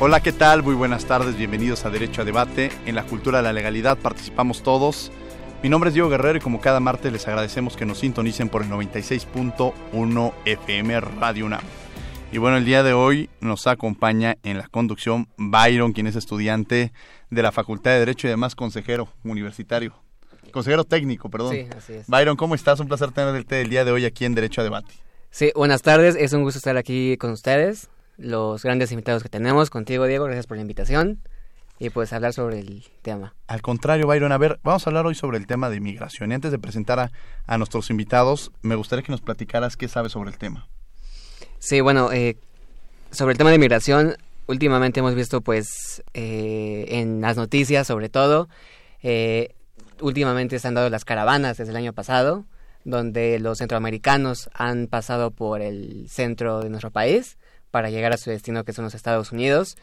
Hola, ¿qué tal? Muy buenas tardes, bienvenidos a Derecho a Debate. En la cultura de la legalidad participamos todos. Mi nombre es Diego Guerrero y como cada martes les agradecemos que nos sintonicen por el 96.1 FM Radio UNAM. Y bueno, el día de hoy nos acompaña en la conducción Byron, quien es estudiante de la Facultad de Derecho y además consejero universitario. Consejero técnico, perdón. Sí, así es. Byron, ¿cómo estás? Un placer tenerte el día de hoy aquí en Derecho a Debate. Sí, buenas tardes. Es un gusto estar aquí con ustedes los grandes invitados que tenemos. Contigo, Diego, gracias por la invitación. Y pues hablar sobre el tema. Al contrario, Byron, a ver, vamos a hablar hoy sobre el tema de inmigración. Y antes de presentar a, a nuestros invitados, me gustaría que nos platicaras qué sabes sobre el tema. Sí, bueno, eh, sobre el tema de inmigración, últimamente hemos visto pues eh, en las noticias sobre todo, eh, últimamente se han dado las caravanas desde el año pasado, donde los centroamericanos han pasado por el centro de nuestro país para llegar a su destino que son los Estados Unidos.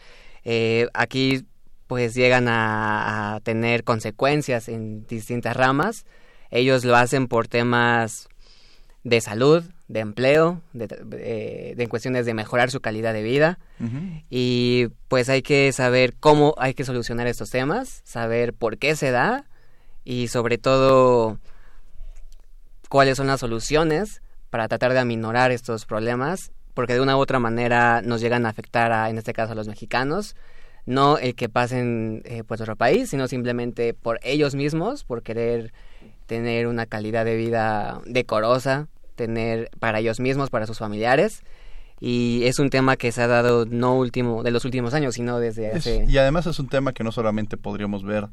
Eh, aquí pues llegan a, a, tener consecuencias en distintas ramas. Ellos lo hacen por temas de salud, de empleo, de, de, de cuestiones de mejorar su calidad de vida. Uh -huh. Y pues hay que saber cómo hay que solucionar estos temas, saber por qué se da y sobre todo cuáles son las soluciones para tratar de aminorar estos problemas porque de una u otra manera nos llegan a afectar a, en este caso, a los mexicanos. No el que pasen eh, por nuestro país, sino simplemente por ellos mismos, por querer tener una calidad de vida decorosa, tener para ellos mismos, para sus familiares. Y es un tema que se ha dado no último de los últimos años, sino desde hace... Y además es un tema que no solamente podríamos ver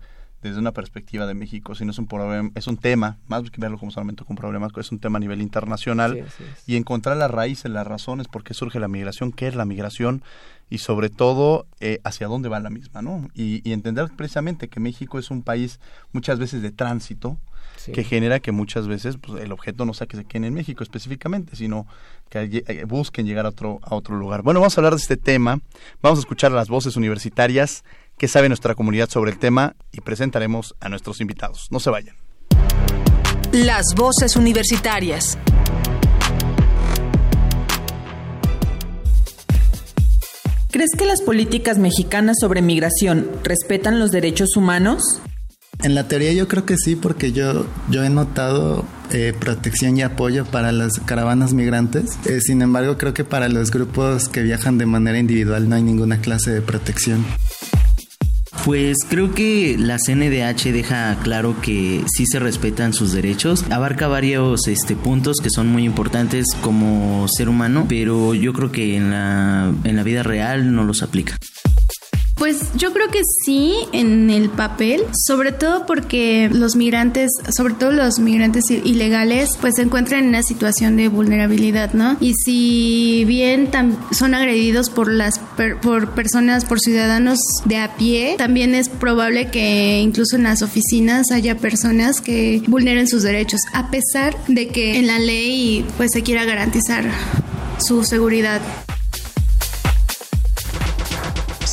desde una perspectiva de México, sino es un problema, es un tema, más que verlo como solamente un problema, es un tema a nivel internacional sí, y encontrar las raíces, las razones por qué surge la migración, qué es la migración y sobre todo eh, hacia dónde va la misma, ¿no? Y, y, entender precisamente que México es un país muchas veces de tránsito, sí. que genera que muchas veces pues, el objeto no sea que se quede en México específicamente, sino que eh, busquen llegar a otro, a otro lugar. Bueno, vamos a hablar de este tema, vamos a escuchar las voces universitarias qué sabe nuestra comunidad sobre el tema y presentaremos a nuestros invitados. No se vayan. Las voces universitarias. ¿Crees que las políticas mexicanas sobre migración respetan los derechos humanos? En la teoría yo creo que sí, porque yo, yo he notado eh, protección y apoyo para las caravanas migrantes. Eh, sin embargo, creo que para los grupos que viajan de manera individual no hay ninguna clase de protección. Pues creo que la CNDH deja claro que sí se respetan sus derechos. Abarca varios este, puntos que son muy importantes como ser humano, pero yo creo que en la, en la vida real no los aplica. Pues yo creo que sí en el papel, sobre todo porque los migrantes, sobre todo los migrantes ilegales, pues se encuentran en una situación de vulnerabilidad, ¿no? Y si bien son agredidos por las per por personas, por ciudadanos de a pie, también es probable que incluso en las oficinas haya personas que vulneren sus derechos, a pesar de que en la ley pues se quiera garantizar su seguridad.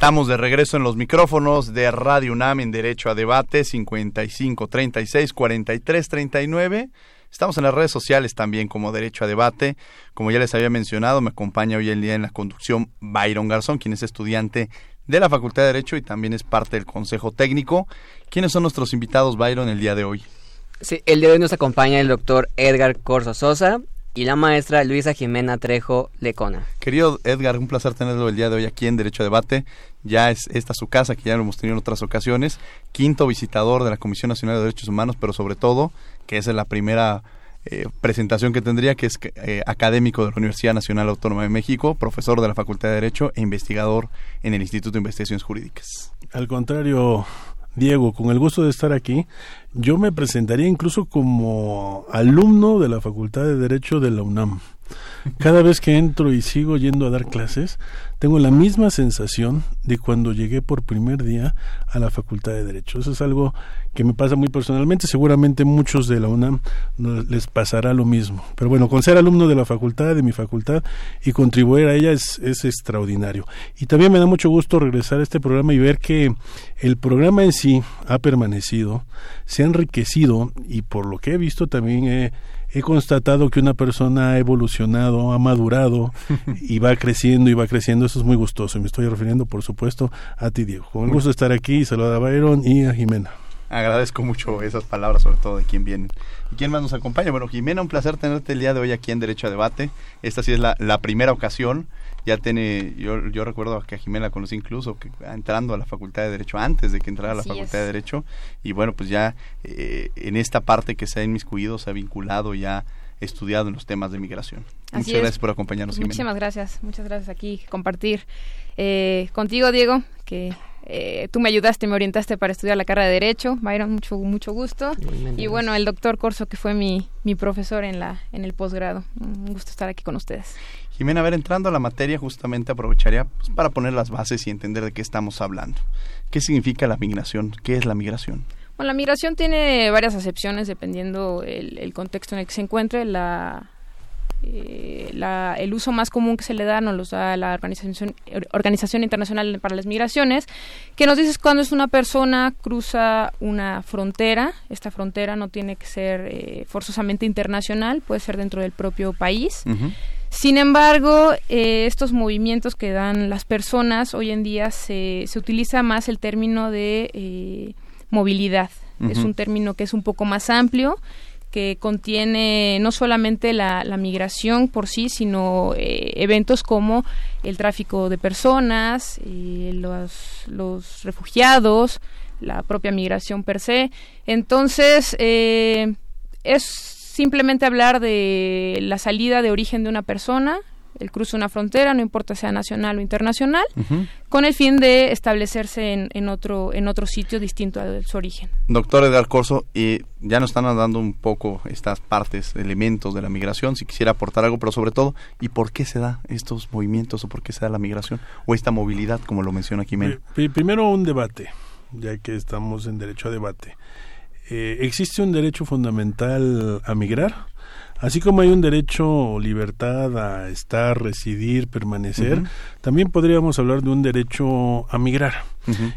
Estamos de regreso en los micrófonos de Radio UNAM en Derecho a Debate 55 36 43 39. Estamos en las redes sociales también como Derecho a Debate. Como ya les había mencionado, me acompaña hoy el día en la conducción Byron Garzón, quien es estudiante de la Facultad de Derecho y también es parte del Consejo Técnico. ¿Quiénes son nuestros invitados, Byron, el día de hoy? Sí, el día de hoy nos acompaña el doctor Edgar Corso Sosa y la maestra Luisa Jimena Trejo Lecona. Querido Edgar, un placer tenerlo el día de hoy aquí en Derecho a Debate. Ya es esta su casa, que ya lo hemos tenido en otras ocasiones. Quinto visitador de la Comisión Nacional de Derechos Humanos, pero sobre todo, que es la primera eh, presentación que tendría, que es eh, académico de la Universidad Nacional Autónoma de México, profesor de la Facultad de Derecho e investigador en el Instituto de Investigaciones Jurídicas. Al contrario, Diego, con el gusto de estar aquí, yo me presentaría incluso como alumno de la Facultad de Derecho de la UNAM. Cada vez que entro y sigo yendo a dar clases, tengo la misma sensación de cuando llegué por primer día a la Facultad de Derecho. Eso es algo que me pasa muy personalmente. Seguramente muchos de la UNAM les pasará lo mismo. Pero bueno, con ser alumno de la facultad, de mi facultad, y contribuir a ella es, es extraordinario. Y también me da mucho gusto regresar a este programa y ver que el programa en sí ha permanecido, se ha enriquecido y por lo que he visto también he he constatado que una persona ha evolucionado, ha madurado y va creciendo y va creciendo. Eso es muy gustoso. Y me estoy refiriendo, por supuesto, a ti, Diego. Con el gusto de estar aquí. Saluda a Byron y a Jimena. Agradezco mucho esas palabras, sobre todo de quien viene. ¿Y quién más nos acompaña? Bueno, Jimena, un placer tenerte el día de hoy aquí en Derecho a Debate. Esta sí es la, la primera ocasión ya tiene, yo, yo recuerdo que a Jimena la conocí incluso que, entrando a la Facultad de Derecho, antes de que entrara a la Facultad de Derecho, y bueno, pues ya eh, en esta parte que se ha inmiscuido, se ha vinculado, ya estudiado en los temas de migración. muchas gracias por acompañarnos. Muchísimas gracias, muchas gracias aquí compartir eh, contigo, Diego, que eh, tú me ayudaste, me orientaste para estudiar la carrera de Derecho, Byron, mucho, mucho gusto. Y bueno, el doctor Corso, que fue mi, mi profesor en, la, en el posgrado. Un gusto estar aquí con ustedes. Jimena, a ver, entrando a la materia, justamente aprovecharía pues, para poner las bases y entender de qué estamos hablando. ¿Qué significa la migración? ¿Qué es la migración? Bueno, la migración tiene varias acepciones dependiendo el, contexto en el que se encuentre. La, eh, la, el uso más común que se le da nos lo da la Organización, Organización Internacional para las Migraciones, que nos dice cuando es una persona cruza una frontera, esta frontera no tiene que ser eh, forzosamente internacional, puede ser dentro del propio país. Sin embargo, eh, estos movimientos que dan las personas, hoy en día se, se utiliza más el término de eh, movilidad. Es un término que es un poco más amplio, que contiene no solamente la, migración por sí, sino eh, eventos como el tráfico de personas, los, los refugiados, la propia migración per se. Entonces, es simplemente hablar de la salida de origen de una persona, el cruce de una frontera, no importa sea nacional o internacional, con el fin de establecerse en, en, otro en otro sitio distinto a su origen. Doctor Edgar Corso, y ya nos están dando un poco estas partes, elementos de la migración, si quisiera aportar algo, pero sobre todo, ¿y por qué se da estos movimientos o por qué se da la migración o esta movilidad, como lo menciona aquí Primero un debate, ya que estamos en derecho a debate. Eh, existe un derecho fundamental a migrar, así como hay un derecho o libertad a estar, residir, permanecer, también podríamos hablar de un derecho a migrar.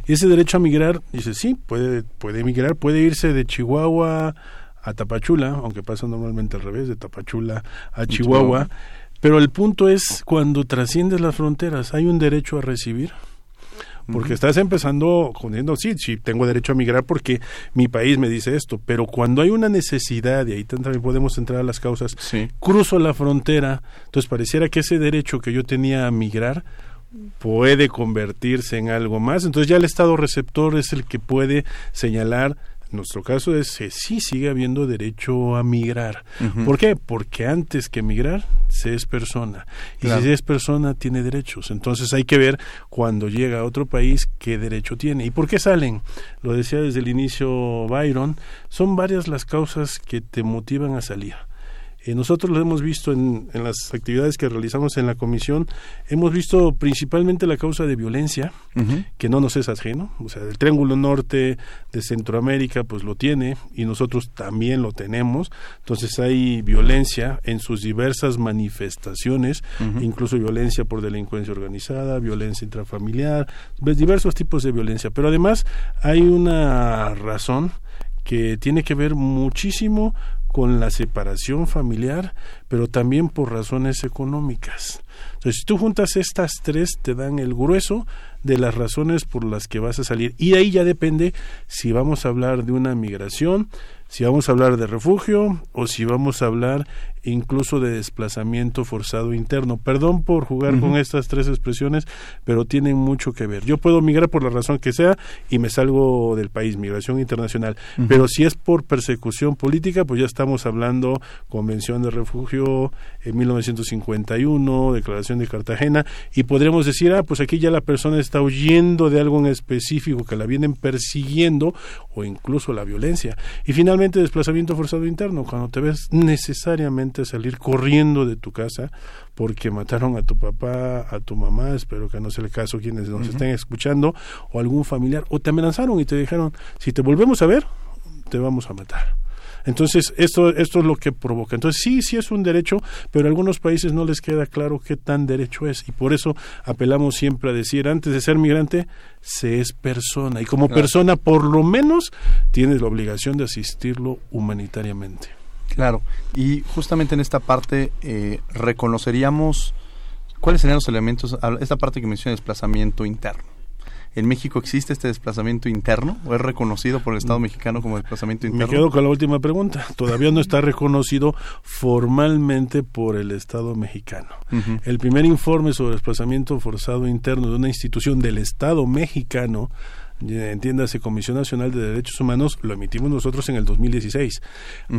Y ese derecho a migrar, dice, sí, puede, puede migrar, puede irse de Chihuahua a Tapachula, aunque pasa normalmente al revés, de Tapachula a Chihuahua. Pero el punto es cuando trasciendes las fronteras, ¿hay un derecho a recibir? Porque estás empezando poniendo, sí, sí, tengo derecho a migrar porque mi país me dice esto, pero cuando hay una necesidad, y ahí también podemos entrar a las causas, cruzo la frontera, entonces pareciera que ese derecho que yo tenía a migrar puede convertirse en algo más, entonces ya el Estado receptor es el que puede señalar nuestro caso es que sí sigue habiendo derecho a migrar. ¿Por qué? Porque antes que migrar se es persona. Y si se es persona tiene derechos. Entonces hay que ver cuando llega a otro país qué derecho tiene. ¿Y por qué salen? Lo decía desde el inicio Byron, son varias las causas que te motivan a salir. Eh, nosotros lo hemos visto en, en, las actividades que realizamos en la comisión, hemos visto principalmente la causa de violencia, que no nos es ajeno, o sea, el Triángulo Norte de Centroamérica pues lo tiene y nosotros también lo tenemos, entonces hay violencia en sus diversas manifestaciones, incluso violencia por delincuencia organizada, violencia intrafamiliar, diversos tipos de violencia, pero además hay una razón que tiene que ver muchísimo con la separación familiar, pero también por razones económicas. Entonces, si tú juntas estas tres, te dan el grueso de las razones por las que vas a salir. Y ahí ya depende si vamos a hablar de una migración, si vamos a hablar de refugio o si vamos a hablar incluso de desplazamiento forzado interno. Perdón por jugar con estas tres expresiones, pero tienen mucho que ver. Yo puedo migrar por la razón que sea y me salgo del país, migración internacional, pero si es por persecución política, pues ya estamos hablando Convención de Refugio en 1951, Declaración de Cartagena, y podríamos decir, ah, pues aquí ya la persona está huyendo de algo en específico que la vienen persiguiendo o incluso la violencia. Y finalmente, desplazamiento forzado interno, cuando te ves necesariamente salir corriendo de tu casa porque mataron a tu papá, a tu mamá, espero que no sea el caso quienes nos estén escuchando, o algún familiar, o te amenazaron y te dijeron, si te volvemos a ver, te vamos a matar. Entonces, esto, esto es lo que provoca. Entonces, sí, sí es un derecho, pero a algunos países no les queda claro qué tan derecho es. Y por eso apelamos siempre a decir, antes de ser migrante, se es persona. Y como persona, por lo menos, tienes la obligación de asistirlo humanitariamente. Claro, y justamente en esta parte eh, reconoceríamos cuáles serían los elementos, esta parte que menciona desplazamiento interno. ¿En México existe este desplazamiento interno o es reconocido por el Estado mm. mexicano como desplazamiento interno? Me quedo con la última pregunta. Todavía no está reconocido formalmente por el Estado mexicano. El primer informe sobre desplazamiento forzado interno de una institución del Estado mexicano entiéndase Comisión Nacional de Derechos Humanos, lo emitimos nosotros en el 2016.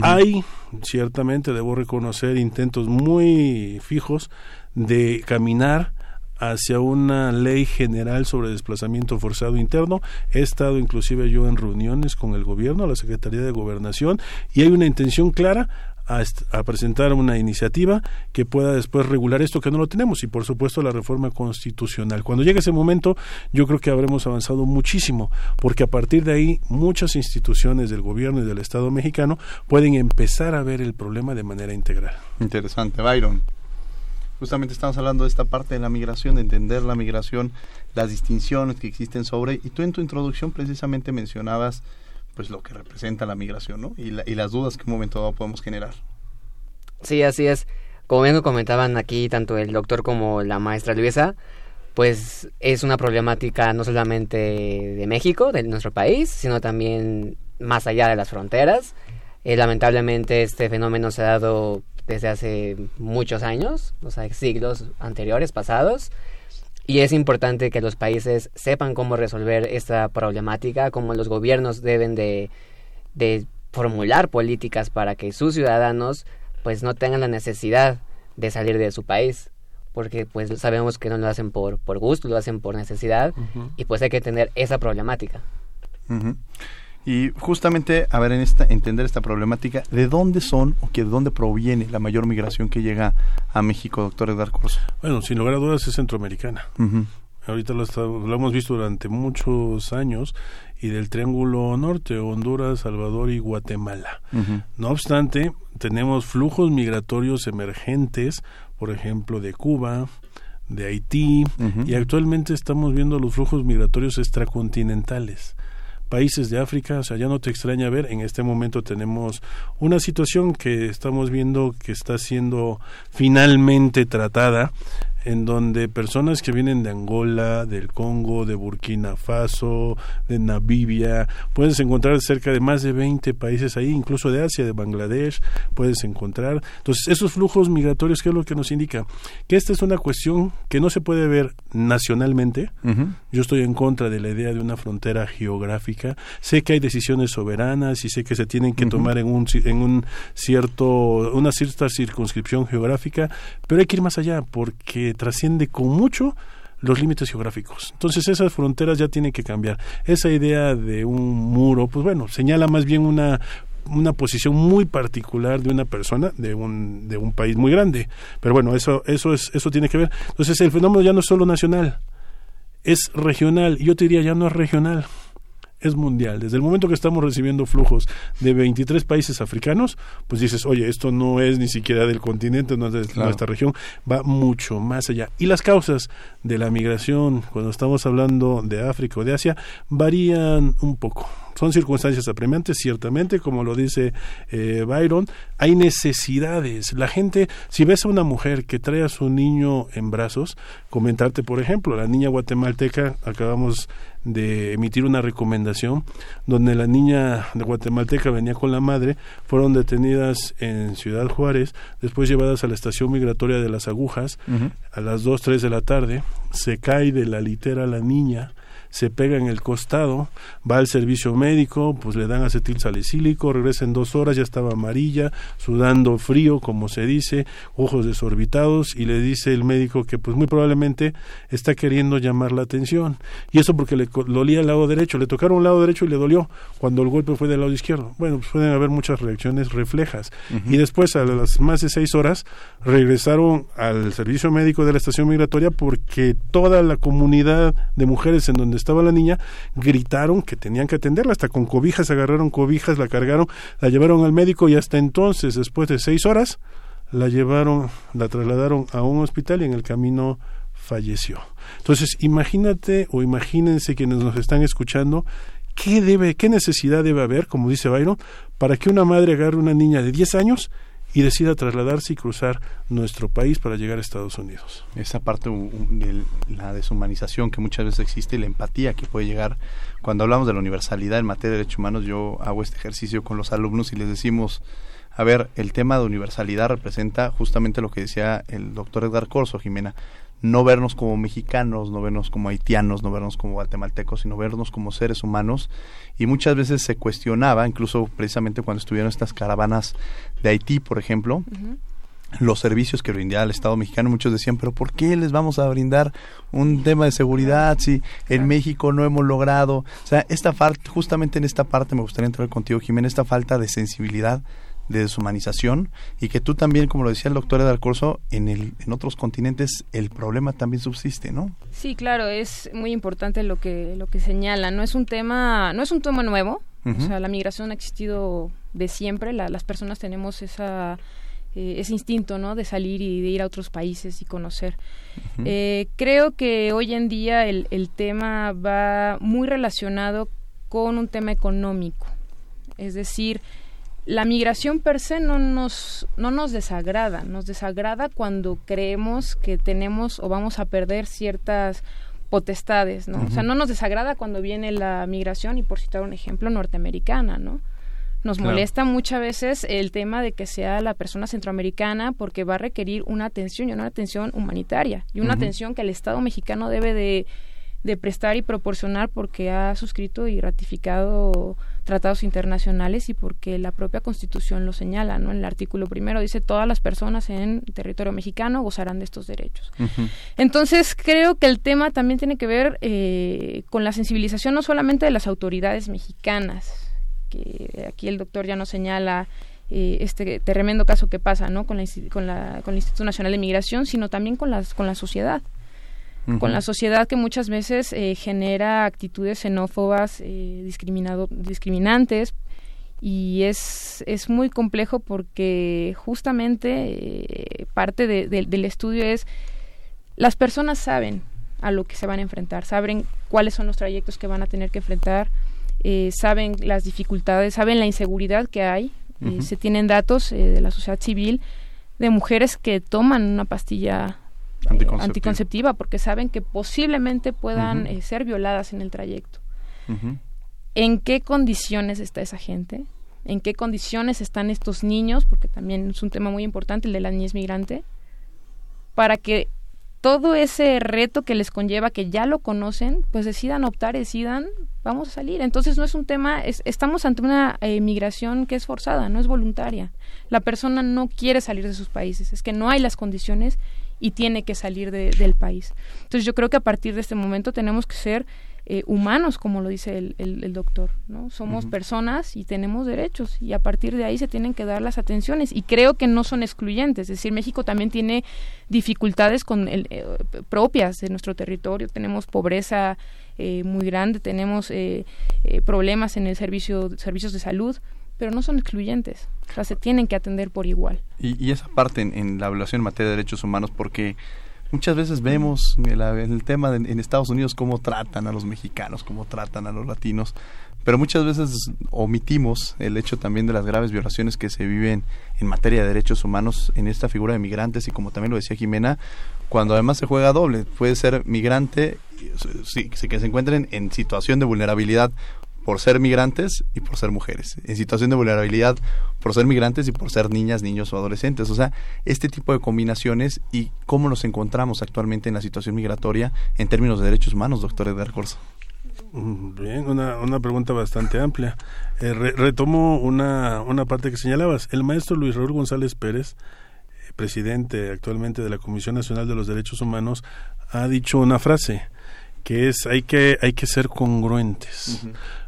Hay, ciertamente, debo reconocer, intentos muy fijos de caminar hacia una ley general sobre desplazamiento forzado interno. He estado inclusive yo en reuniones con el gobierno, la Secretaría de Gobernación, y hay una intención clara a, presentar una iniciativa que pueda después regular esto que no lo tenemos y por supuesto la reforma constitucional. Cuando llegue ese momento yo creo que habremos avanzado muchísimo porque a partir de ahí muchas instituciones del gobierno y del Estado mexicano pueden empezar a ver el problema de manera integral. Interesante, Byron. Justamente estamos hablando de esta parte de la migración, de entender la migración, las distinciones que existen sobre, y tú en tu introducción precisamente mencionabas pues lo que representa la migración, ¿no? Y, las dudas que en un momento dado podemos generar. Sí, así es. Como bien comentaban aquí tanto el doctor como la maestra Luisa, pues es una problemática no solamente de México, de nuestro país, sino también más allá de las fronteras. Eh, lamentablemente este fenómeno se ha dado desde hace muchos años, o sea, siglos anteriores, pasados, y es importante que los países sepan cómo resolver esta problemática, cómo los gobiernos deben de, de formular políticas para que sus ciudadanos pues no tengan la necesidad de salir de su país porque pues sabemos que no lo hacen por, por gusto, lo hacen por necesidad y pues hay que tener esa problemática. Y justamente, a ver, en esta, entender esta problemática, ¿de dónde son o que de dónde proviene la mayor migración que llega a México, doctor Edgar Corso? Bueno, sin lugar a dudas es centroamericana. Ahorita lo, lo, hemos visto durante muchos años y del Triángulo Norte, Honduras, Salvador y Guatemala. No obstante, tenemos flujos migratorios emergentes, por ejemplo, de Cuba, de Haití, y actualmente estamos viendo los flujos migratorios extracontinentales países de África, o sea, ya no te extraña ver, en este momento tenemos una situación que estamos viendo que está siendo finalmente tratada en donde personas que vienen de Angola, del Congo, de Burkina Faso, de Namibia, puedes encontrar cerca de más de 20 países ahí, incluso de Asia, de Bangladesh, puedes encontrar. Entonces, esos flujos migratorios, ¿qué es lo que nos indica? Que esta es una cuestión que no se puede ver nacionalmente. Yo estoy en contra de la idea de una frontera geográfica. Sé que hay decisiones soberanas y sé que se tienen que tomar en un, en un cierto, una cierta circunscripción geográfica, pero hay que ir más allá porque trasciende con mucho los límites geográficos. Entonces esas fronteras ya tienen que cambiar. Esa idea de un muro, pues bueno, señala más bien una una posición muy particular de una persona de un de un país muy grande. Pero bueno, eso eso es eso tiene que ver. Entonces el fenómeno ya no es solo nacional, es regional. Yo te diría ya no es regional es mundial. Desde el momento que estamos recibiendo flujos de 23 países africanos, pues dices, oye, esto no es ni siquiera del continente, no es de nuestra región, va mucho más allá. Y las causas de la migración, cuando estamos hablando de África o de Asia, varían un poco. Son circunstancias apremiantes, ciertamente, como lo dice eh, Byron, hay necesidades. La gente, si ves a una mujer que trae a su niño en brazos, comentarte, por ejemplo, la niña guatemalteca, acabamos de emitir una recomendación donde la niña de guatemalteca venía con la madre, fueron detenidas en Ciudad Juárez, después llevadas a la estación migratoria de las agujas a las 2, 3 de la tarde, se cae de la litera la niña, se pega en el costado, va al servicio médico, pues le dan acetil salicílico, regresa en dos horas, ya estaba amarilla, sudando frío, como se dice, ojos desorbitados, y le dice el médico que pues muy probablemente está queriendo llamar la atención. Y eso porque le dolía el lado derecho, le tocaron el lado derecho y le dolió, cuando el golpe fue del lado izquierdo. Bueno, pues pueden haber muchas reacciones reflejas. Y después, a las más de seis horas, regresaron al servicio médico de la estación migratoria porque toda la comunidad de mujeres en donde estaba la niña, gritaron que tenían que atenderla, hasta con cobijas, agarraron cobijas, la cargaron, la llevaron al médico y hasta entonces, después de seis horas, la llevaron, la trasladaron a un hospital y en el camino falleció. Entonces, imagínate o imagínense quienes nos están escuchando, ¿qué debe, qué necesidad debe haber, como dice Byron, para que una madre agarre una niña de 10 años y decida trasladarse y cruzar nuestro país para llegar a Estados Unidos. Esa parte de la deshumanización que muchas veces existe y la empatía que puede llegar cuando hablamos de la universalidad en materia de derechos humanos, yo hago este ejercicio con los alumnos y les decimos, a ver, el tema de universalidad representa justamente lo que decía el doctor Edgar Corso, Jimena, no vernos como mexicanos, no vernos como haitianos, no vernos como guatemaltecos, sino vernos como seres humanos. Y muchas veces se cuestionaba, incluso precisamente cuando estuvieron estas caravanas de Haití, por ejemplo, los servicios que brindaba el Estado mexicano, muchos decían, pero ¿por qué les vamos a brindar un tema de seguridad si en México no hemos logrado? O sea, esta falta, justamente en esta parte me gustaría entrar contigo, Jiménez, esta falta de sensibilidad de deshumanización y que tú también, como lo decía el doctor Edar Corso, en, el, en otros continentes el problema también subsiste, ¿no? Sí, claro, es muy importante lo que, lo que señala. No es un tema, no es un tema nuevo, o sea, la migración ha existido de siempre, las personas tenemos esa, eh, ese instinto, ¿no? De salir y de ir a otros países y conocer. Eh, creo que hoy en día el, el tema va muy relacionado con un tema económico, es decir, la migración per se no nos, no nos desagrada, nos desagrada cuando creemos que tenemos o vamos a perder ciertas potestades, ¿no? O sea, no nos desagrada cuando viene la migración y por citar un ejemplo norteamericana, ¿no? Nos molesta muchas veces el tema de que sea la persona centroamericana porque va a requerir una atención y una atención humanitaria y una atención que el Estado mexicano debe de, de prestar y proporcionar porque ha suscrito y ratificado tratados internacionales y porque la propia Constitución lo señala, ¿no? En el artículo primero dice todas las personas en territorio mexicano gozarán de estos derechos. Entonces creo que el tema también tiene que ver eh, con la sensibilización no solamente de las autoridades mexicanas, que aquí el doctor ya nos señala eh, este tremendo caso que pasa, ¿no? Con la, con la con el Instituto Nacional de Migración, sino también con las con la sociedad con la sociedad que muchas veces eh, genera actitudes xenófobas, eh, discriminado, discriminantes, y es, es muy complejo porque justamente eh, parte del estudio es las personas saben a lo que se van a enfrentar, saben cuáles son los trayectos que van a tener que enfrentar, saben las dificultades, saben la inseguridad que hay, se tienen datos de la sociedad civil de mujeres que toman una pastilla anticonceptiva. porque saben que posiblemente puedan eh, ser violadas en el trayecto. ¿En qué condiciones está esa gente? ¿En qué condiciones están estos niños? Porque también es un tema muy importante el de la niñez migrante. Para que todo ese reto que les conlleva, que ya lo conocen, pues decidan optar, decidan, vamos a salir. Entonces no es un tema, estamos ante una eh, migración que es forzada, no es voluntaria. La persona no quiere salir de sus países, es que no hay las condiciones y tiene que salir del país. Entonces yo creo que a partir de este momento tenemos que ser eh, humanos, como lo dice el, el, doctor, ¿no? Somos personas y tenemos derechos y a partir de ahí se tienen que dar las atenciones y creo que no son excluyentes, es decir, México también tiene dificultades con el, eh, propias de nuestro territorio, tenemos pobreza eh, muy grande, tenemos problemas en el servicio servicios de salud, pero no son excluyentes, o sea, se tienen que atender por igual. Y, esa parte en, la evaluación en materia de derechos humanos, porque muchas veces vemos el tema en Estados Unidos cómo tratan a los mexicanos, cómo tratan a los latinos, pero muchas veces omitimos el hecho también de las graves violaciones que se viven en materia de derechos humanos en esta figura de migrantes y como también lo decía Jimena, cuando además se juega doble, puede ser migrante, sí, que se encuentren en situación de vulnerabilidad por ser migrantes y por ser mujeres, en situación de vulnerabilidad por ser migrantes y por ser niñas, niños o adolescentes. O sea, este tipo de combinaciones y cómo nos encontramos actualmente en la situación migratoria en términos de derechos humanos, doctor Edgar Corso. Mm, bien, una, una pregunta bastante amplia. Eh, retomo una, una parte que señalabas. El maestro Luis Raúl González Pérez, eh, presidente actualmente de la Comisión Nacional de los Derechos Humanos, ha dicho una frase que es hay que hay que ser congruentes.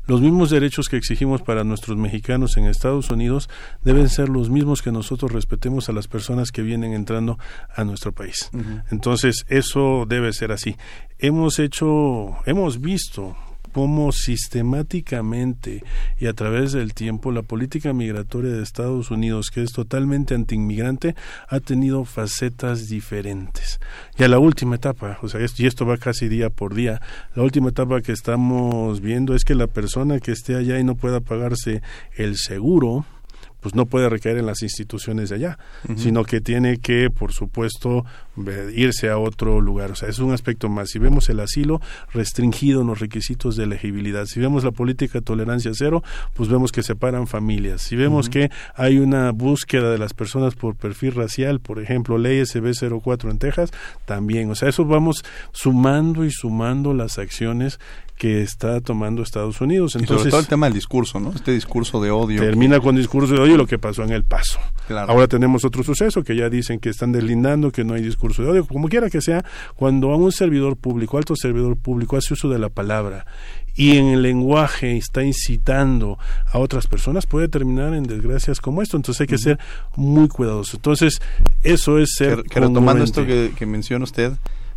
Los mismos derechos que exigimos para nuestros mexicanos en Estados Unidos deben ser los mismos que nosotros respetemos a las personas que vienen entrando a nuestro país. Entonces, eso debe ser así. Hemos hecho, hemos visto cómo sistemáticamente y a través del tiempo la política migratoria de Estados Unidos, que es totalmente antiinmigrante, ha tenido facetas diferentes. Ya la última etapa, o sea, y esto va casi día por día, la última etapa que estamos viendo es que la persona que esté allá y no pueda pagarse el seguro, pues no puede recaer en las instituciones de allá, sino que tiene que, por supuesto, irse a otro lugar. O sea, es un aspecto más. Si vemos el asilo restringido en los requisitos de elegibilidad, si vemos la política de tolerancia cero, pues vemos que separan familias. Si vemos que hay una búsqueda de las personas por perfil racial, por ejemplo, ley SB 04 en Texas, también. O sea, eso vamos sumando y sumando las acciones que está tomando Estados Unidos. Entonces, y sobre todo el tema del discurso, ¿no? Este discurso de odio. Termina con discurso de odio lo que pasó en El Paso. Ahora tenemos otro suceso que ya dicen que están deslindando, que no hay discurso de odio. Como quiera que sea, cuando a un servidor público, alto servidor público, hace uso de la palabra y en el lenguaje está incitando a otras personas, puede terminar en desgracias como esto. Entonces hay que ser muy cuidadoso. Entonces, eso es ser. Que, retomando esto que, que menciona usted,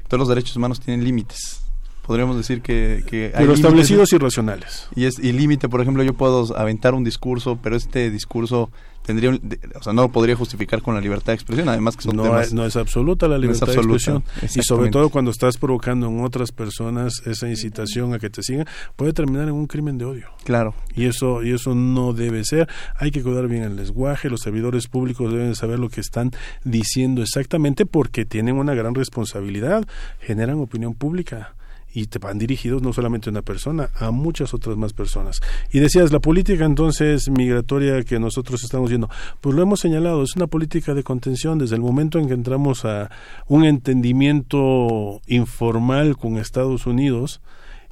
todos los derechos humanos tienen límites podríamos decir que, que pero establecidos y racionales. Y es y límite por ejemplo yo puedo aventar un discurso pero este discurso tendría o sea no lo podría justificar con la libertad de expresión además que son no no es absoluta la libertad de expresión. Y sobre todo cuando estás provocando en otras personas esa incitación a que te sigan puede terminar en un crimen de odio. Claro. Y eso y eso no debe ser. Hay que cuidar bien el lenguaje los servidores públicos deben saber lo que están diciendo exactamente porque tienen una gran responsabilidad generan opinión pública y te van dirigidos no solamente a una persona, a muchas otras más personas. Y decías, la política entonces migratoria que nosotros estamos viendo, pues lo hemos señalado, es una política de contención desde el momento en que entramos a un entendimiento informal con Estados Unidos,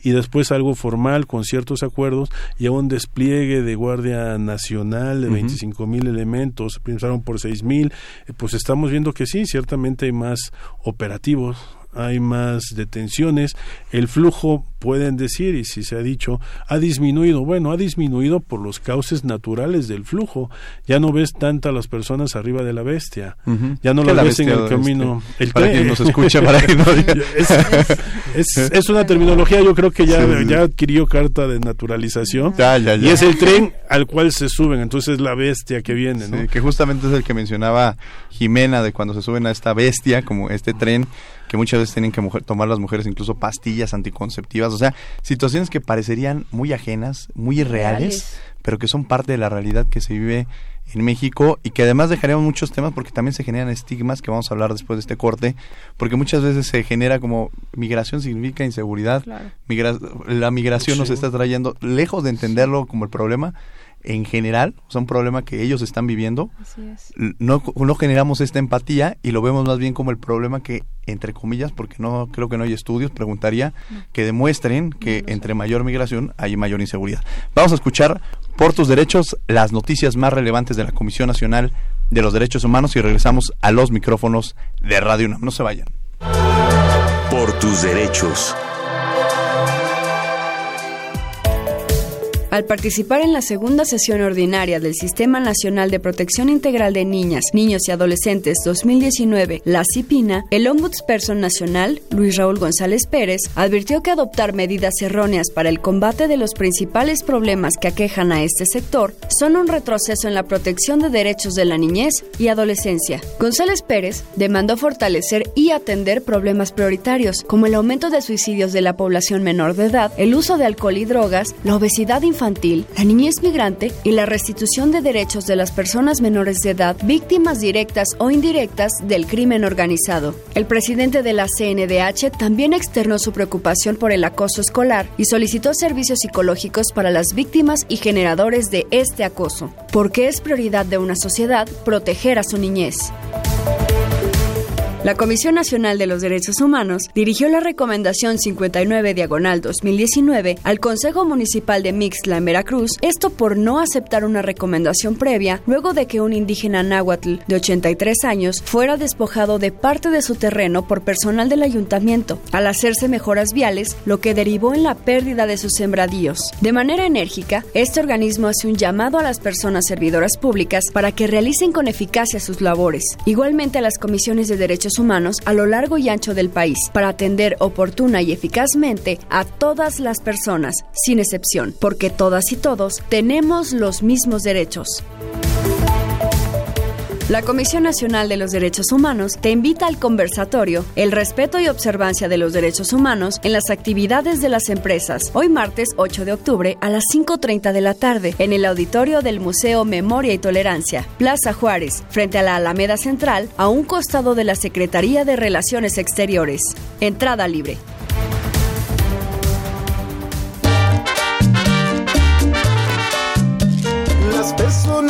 y después algo formal con ciertos acuerdos y a un despliegue de Guardia Nacional de 25 mil elementos, pensaron por seis mil, eh, pues estamos viendo que sí, ciertamente hay más operativos, hay más detenciones, el flujo, pueden decir, y si se ha dicho, ha disminuido. Bueno, ha disminuido por los cauces naturales del flujo. Ya no ves tanta las personas arriba de la bestia. Ya no las ves en el camino. El para quien nos escucha, para que es, es, una terminología, yo creo que ya, ya adquirió carta de naturalización. Y es el tren al cual se suben, entonces la bestia que viene. ¿no? que justamente es el que mencionaba Jimena de cuando se suben a esta bestia, como este tren que muchas veces tienen que tomar las mujeres incluso pastillas anticonceptivas, o sea, situaciones que parecerían muy ajenas, muy irreales, pero que son parte de la realidad que se vive en México y que además dejaríamos muchos temas porque también se generan estigmas que vamos a hablar después de este corte, porque muchas veces se genera como migración significa inseguridad, la migración nos está trayendo, lejos de entenderlo como el problema, en general, o sea, un problema que ellos están viviendo, no, no generamos esta empatía y lo vemos más bien como el problema que, entre comillas, porque no creo que no hay estudios, preguntaría, que demuestren que entre mayor migración hay mayor inseguridad. Vamos a escuchar por tus derechos las noticias más relevantes de la Comisión Nacional de los Derechos Humanos y regresamos a los micrófonos de Radio UNAM. No se vayan. Por tus derechos. Al participar en la segunda sesión ordinaria del Sistema Nacional de Protección Integral de Niñas, Niños y Adolescentes 2019, la CIPINA, el Ombudsperson Nacional, Luis Raúl González Pérez, advirtió que adoptar medidas erróneas para el combate de los principales problemas que aquejan a este sector son un retroceso en la protección de derechos de la niñez y adolescencia. González Pérez demandó fortalecer y atender problemas prioritarios, como el aumento de suicidios de la población menor de edad, el uso de alcohol y drogas, la obesidad infantil, infantil, la niñez migrante y la restitución de derechos de las personas menores de edad víctimas directas o indirectas del crimen organizado. El presidente de la CNDH también externó su preocupación por el acoso escolar y solicitó servicios psicológicos para las víctimas y generadores de este acoso, porque es prioridad de una sociedad proteger a su niñez. La Comisión Nacional de los Derechos Humanos dirigió la recomendación 59 diagonal 2019 al Consejo Municipal de Mixla en Veracruz, esto por no aceptar una recomendación previa luego de que un indígena náhuatl de 83 años fuera despojado de parte de su terreno por personal del ayuntamiento al hacerse mejoras viales, lo que derivó en la pérdida de sus sembradíos. De manera enérgica, este organismo hace un llamado a las personas servidoras públicas para que realicen con eficacia sus labores. Igualmente a las comisiones de derechos humanos a lo largo y ancho del país para atender oportuna y eficazmente a todas las personas, sin excepción, porque todas y todos tenemos los mismos derechos. La Comisión Nacional de los Derechos Humanos te invita al conversatorio El respeto y observancia de los derechos humanos en las actividades de las empresas, hoy martes 8 de octubre a las 5.30 de la tarde, en el auditorio del Museo Memoria y Tolerancia, Plaza Juárez, frente a la Alameda Central, a un costado de la Secretaría de Relaciones Exteriores. Entrada libre.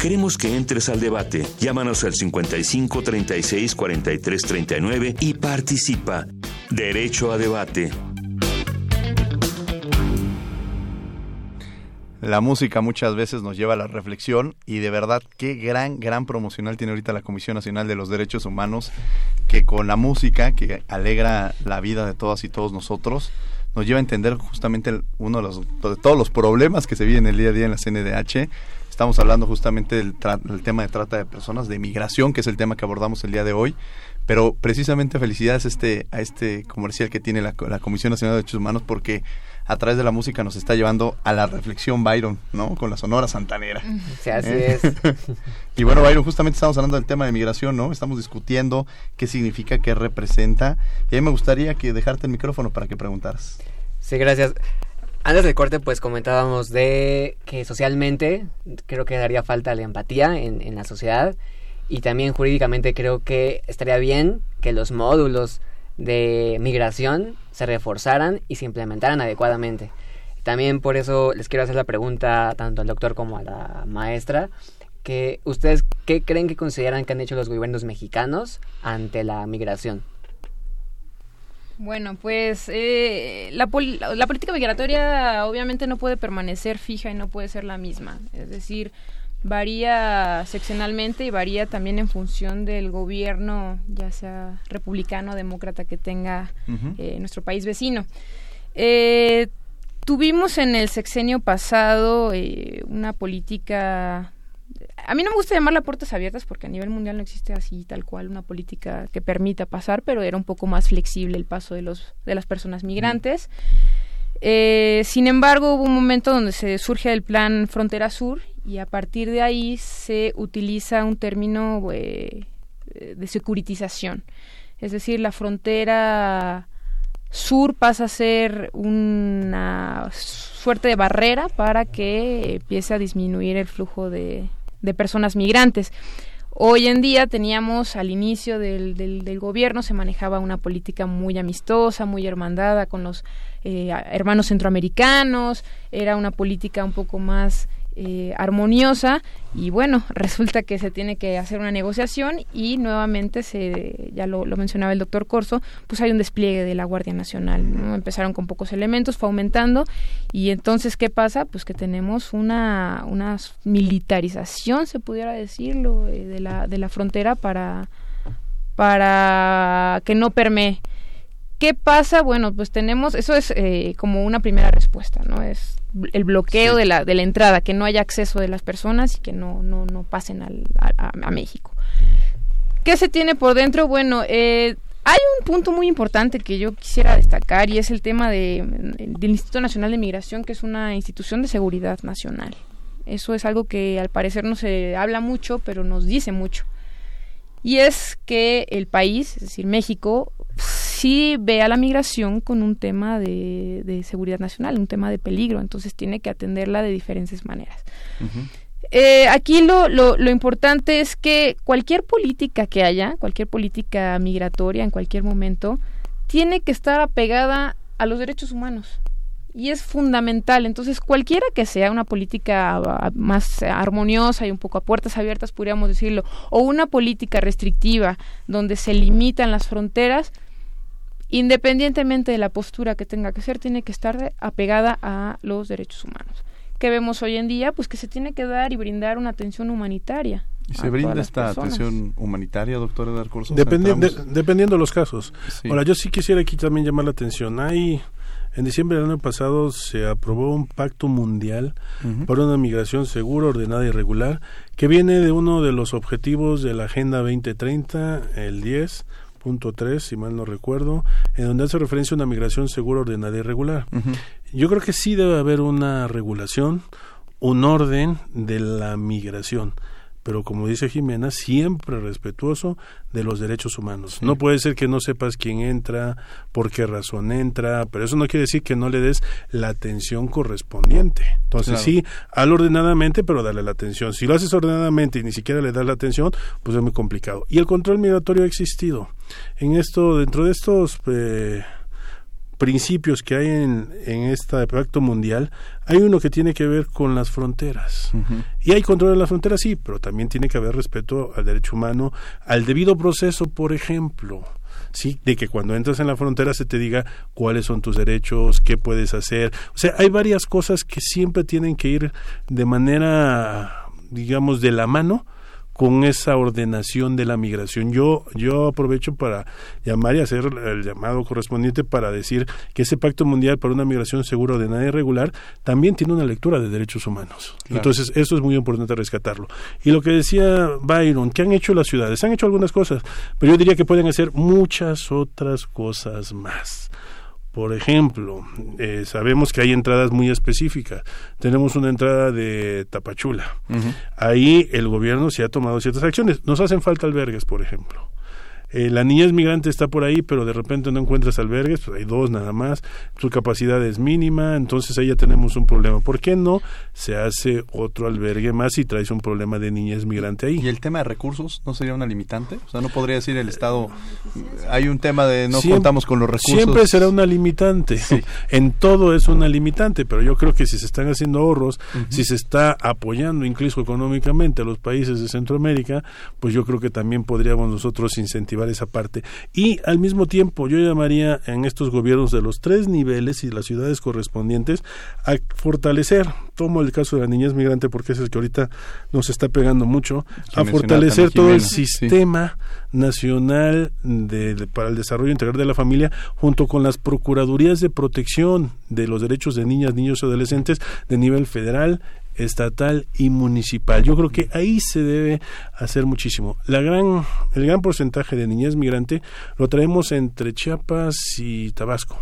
Queremos que entres al debate. Llámanos al 55 36 43 39 y participa. Derecho a debate. La música muchas veces nos lleva a la reflexión y de verdad qué gran, gran promocional tiene ahorita la Comisión Nacional de los Derechos Humanos que con la música que alegra la vida de todas y todos nosotros nos lleva a entender justamente uno de, los, todos los problemas que se viven el día a día en la CNDH Estamos hablando justamente del, tema de trata de personas, de migración, que es el tema que abordamos el día de hoy. Pero precisamente felicidades a este, a este comercial que tiene la, Comisión Nacional de Derechos Humanos porque a través de la música nos está llevando a la reflexión Byron, ¿no? Con la Sonora Santanera. Sí, así ¿Eh? es. y bueno, Byron, justamente estamos hablando del tema de migración, ¿no? Estamos discutiendo qué significa, qué representa. Y a mí me gustaría que dejarte el micrófono para que preguntaras. Sí, gracias. Antes del corte, pues comentábamos de que socialmente creo que daría falta la empatía en, en la sociedad y también jurídicamente creo que estaría bien que los módulos de migración se reforzaran y se implementaran adecuadamente. También por eso les quiero hacer la pregunta tanto al doctor como a la maestra, que ustedes qué creen que consideran que han hecho los gobiernos mexicanos ante la migración. Bueno, pues eh, la, la, política migratoria obviamente no puede permanecer fija y no puede ser la misma. Es decir, varía seccionalmente y varía también en función del gobierno, ya sea republicano o demócrata que tenga eh, nuestro país vecino. Eh, tuvimos en el sexenio pasado una política a mí no me gusta llamarla puertas abiertas porque a nivel mundial no existe así tal cual una política que permita pasar, pero era un poco más flexible el paso de los de las personas migrantes. Eh, sin embargo, hubo un momento donde se surge el plan Frontera Sur y a partir de ahí se utiliza un término eh, de securitización. Es decir, la frontera sur pasa a ser una suerte de barrera para que empiece a disminuir el flujo de, de personas migrantes. Hoy en día teníamos al inicio del, del, gobierno se manejaba una política muy amistosa, muy hermandada con los eh, hermanos centroamericanos, era una política un poco más eh, armoniosa y bueno, resulta que se tiene que hacer una negociación y nuevamente se, ya lo, mencionaba el doctor Corso, pues hay un despliegue de la Guardia Nacional, Empezaron con pocos elementos, fue aumentando y entonces, ¿qué pasa? Pues que tenemos una, una militarización, se pudiera decirlo, eh, de, la, de la frontera para, para que no permee ¿Qué pasa? Bueno, pues tenemos, eso es eh, como una primera respuesta, ¿no? Es el bloqueo de, la, de la entrada, que no haya acceso de las personas y que no, no, no pasen al, a, a, México. ¿Qué se tiene por dentro? Bueno, eh, hay un punto muy importante que yo quisiera destacar y es el tema de, del Instituto Nacional de Migración, que es una institución de seguridad nacional. Eso es algo que al parecer no se habla mucho, pero nos dice mucho. Y es que el país, es decir, México, sí ve a la migración con un tema de, seguridad nacional, un tema de peligro, entonces tiene que atenderla de diferentes maneras. Eh, aquí lo, lo, lo, importante es que cualquier política que haya, cualquier política migratoria en cualquier momento, tiene que estar apegada a los derechos humanos y es fundamental. Entonces, cualquiera que sea una política ah, más armoniosa y un poco a puertas abiertas, podríamos decirlo, o una política restrictiva donde se limitan las fronteras, independientemente de la postura que tenga que ser, tiene que estar apegada a los derechos humanos. ¿Qué vemos hoy en día? Pues que se tiene que dar y brindar una atención humanitaria. ¿Y se brinda esta atención humanitaria, doctor Edgar Corso? dependiendo de los casos. Ahora, yo sí quisiera aquí también llamar la atención. Hay en diciembre del año pasado se aprobó un pacto mundial para una migración segura, ordenada y regular, que viene de uno de los objetivos de la Agenda 2030, el 10.3, si mal no recuerdo, en donde hace referencia a una migración segura, ordenada y regular. Yo creo que sí debe haber una regulación, un orden de la migración pero como dice Jimena, siempre respetuoso de los derechos humanos. No puede ser que no sepas quién entra, por qué razón entra, pero eso no quiere decir que no le des la atención correspondiente. Entonces sí, al ordenadamente, pero darle la atención. Si lo haces ordenadamente y ni siquiera le das la atención, pues es muy complicado. Y el control migratorio ha existido. En esto, dentro de estos... Eh, principios que hay en, en este pacto mundial, hay uno que tiene que ver con las fronteras. Y hay control de las fronteras, sí, pero también tiene que haber respeto al derecho humano, al debido proceso, por ejemplo. Sí, de que cuando entras en la frontera se te diga cuáles son tus derechos, qué puedes hacer. O sea, hay varias cosas que siempre tienen que ir de manera, digamos, de la mano con esa ordenación de la migración. Yo, yo aprovecho para llamar y hacer el llamado correspondiente para decir que ese Pacto Mundial para una migración segura, ordenada y regular también tiene una lectura de derechos humanos. Entonces, eso es muy importante rescatarlo. Y lo que decía Byron, ¿qué han hecho las ciudades? Han hecho algunas cosas, pero yo diría que pueden hacer muchas otras cosas más. Por ejemplo, eh, sabemos que hay entradas muy específicas. Tenemos una entrada de Tapachula. Ahí el gobierno se ha tomado ciertas acciones. Nos hacen falta albergues, por ejemplo. Eh, la niña es migrante, está por ahí, pero de repente no encuentras albergues, pues hay dos nada más, su capacidad es mínima, entonces ahí ya tenemos un problema. ¿Por qué no se hace otro albergue más y traes un problema de niñez migrante ahí? ¿Y el tema de recursos no sería una limitante? O sea, no podría decir el Estado, hay un tema de no contamos con los recursos. Siempre será una limitante, en todo es una limitante, pero yo creo que si se están haciendo ahorros, si se está apoyando incluso económicamente a los países de Centroamérica, pues yo creo que también podríamos nosotros incentivar esa parte. Y al mismo tiempo yo llamaría en estos gobiernos de los tres niveles y las ciudades correspondientes a fortalecer, tomo el caso de la niñez migrante porque es el que ahorita nos está pegando mucho, a fortalecer todo el sistema nacional de, para el desarrollo integral de la familia junto con las procuradurías de protección de los derechos de niñas, niños y adolescentes de nivel federal, estatal y municipal. Yo creo que ahí se debe hacer muchísimo. La gran, el gran porcentaje de niñez migrante lo traemos entre Chiapas y Tabasco.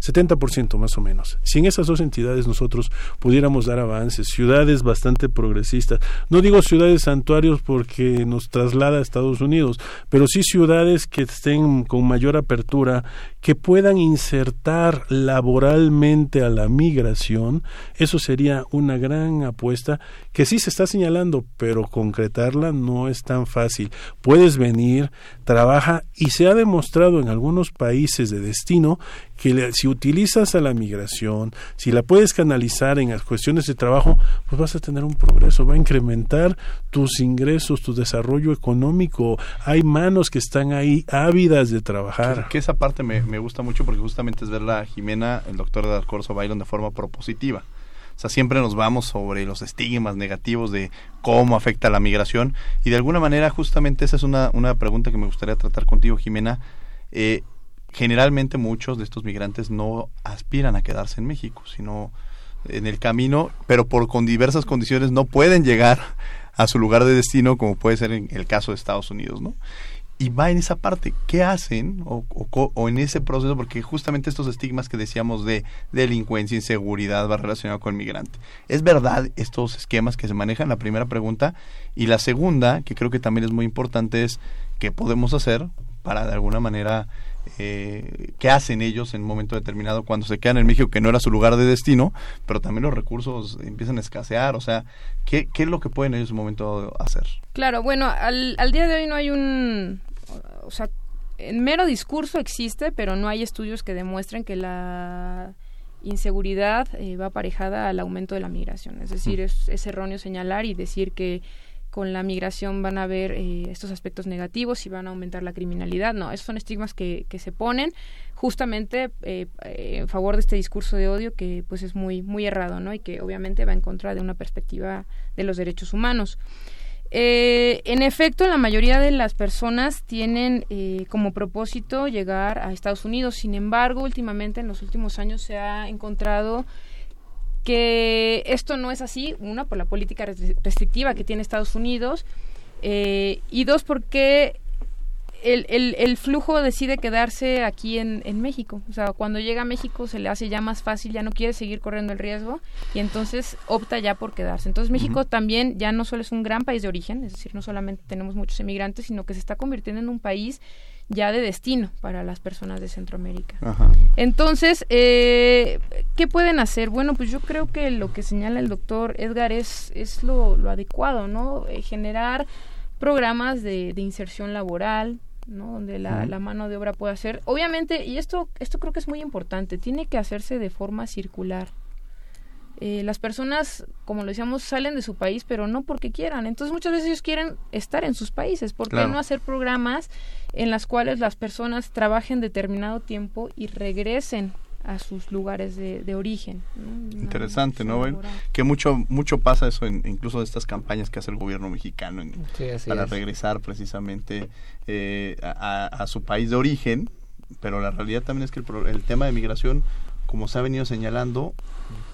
70% más o menos. Si en esas dos entidades nosotros pudiéramos dar avances, ciudades bastante progresistas, no digo ciudades santuarios porque nos traslada a Estados Unidos, pero sí ciudades que estén con mayor apertura, que puedan insertar laboralmente a la migración, eso sería una gran apuesta que sí se está señalando, pero concretarla no es tan fácil. Puedes venir, trabaja y se ha demostrado en algunos países de destino que si utilizas a la migración, si la puedes canalizar en las cuestiones de trabajo, pues vas a tener un progreso, va a incrementar tus ingresos, tu desarrollo económico. Hay manos que están ahí ávidas de trabajar. Que, esa parte me, me, gusta mucho porque justamente es ver la Jimena, el doctor de Alcorzo Bailón de forma propositiva. O sea, siempre nos vamos sobre los estigmas negativos de cómo afecta la migración y de alguna manera justamente esa es una, una pregunta que me gustaría tratar contigo, Jimena. Eh, generalmente muchos de estos migrantes no aspiran a quedarse en México, sino en el camino, pero por con diversas condiciones no pueden llegar a su lugar de destino, como puede ser en el caso de Estados Unidos, ¿no? Y va en esa parte, ¿qué hacen o, o, en ese proceso? Porque justamente estos estigmas que decíamos de delincuencia, inseguridad, va relacionado con el migrante. ¿Es verdad estos esquemas que se manejan? La primera pregunta. Y la segunda, que creo que también es muy importante, es qué podemos hacer para de alguna manera eh, qué hacen ellos en un momento determinado cuando se quedan en México, que no era su lugar de destino, pero también los recursos empiezan a escasear, o sea, ¿qué, qué es lo que pueden ellos en un momento hacer? Claro, bueno, al, al día de hoy no hay un, o sea, en mero discurso existe, pero no hay estudios que demuestren que la inseguridad eh, va aparejada al aumento de la migración. Es decir, es, es erróneo señalar y decir que con la migración van a haber eh, estos aspectos negativos y van a aumentar la criminalidad. No, esos son estigmas que, que se ponen justamente eh, en favor de este discurso de odio que pues es muy, muy errado, ¿no? Y que obviamente va en contra de una perspectiva de los derechos humanos. Eh, en efecto, la mayoría de las personas tienen eh, como propósito llegar a Estados Unidos. Sin embargo, últimamente, en los últimos años, se ha encontrado que esto no es así. Una, por la política restrictiva que tiene Estados Unidos. Eh, y dos, porque el, el, el, flujo decide quedarse aquí en, en, México. O sea, cuando llega a México se le hace ya más fácil, ya no quiere seguir corriendo el riesgo y entonces opta ya por quedarse. Entonces México uh -huh. también ya no solo es un gran país de origen, es decir, no solamente tenemos muchos emigrantes, sino que se está convirtiendo en un país ya de destino para las personas de Centroamérica. Ajá. Entonces, eh, ¿qué pueden hacer? Bueno, pues yo creo que lo que señala el doctor Edgar es, es lo, lo adecuado, ¿no? Eh, generar programas de, de inserción laboral, ¿no? donde la, uh -huh. la, mano de obra puede hacer. Obviamente, y esto, esto creo que es muy importante, tiene que hacerse de forma circular. Eh, las personas, como lo decíamos, salen de su país, pero no porque quieran. Entonces, muchas veces ellos quieren estar en sus países. ¿Por qué claro. no hacer programas en las cuales las personas trabajen determinado tiempo y regresen a sus lugares de, de origen. ¿no? Interesante, ¿no? Bueno, que mucho mucho pasa eso en, incluso de estas campañas que hace el gobierno mexicano en, sí, para es. regresar precisamente eh, a, a, su país de origen, pero la realidad también es que el, el tema de migración, como se ha venido señalando,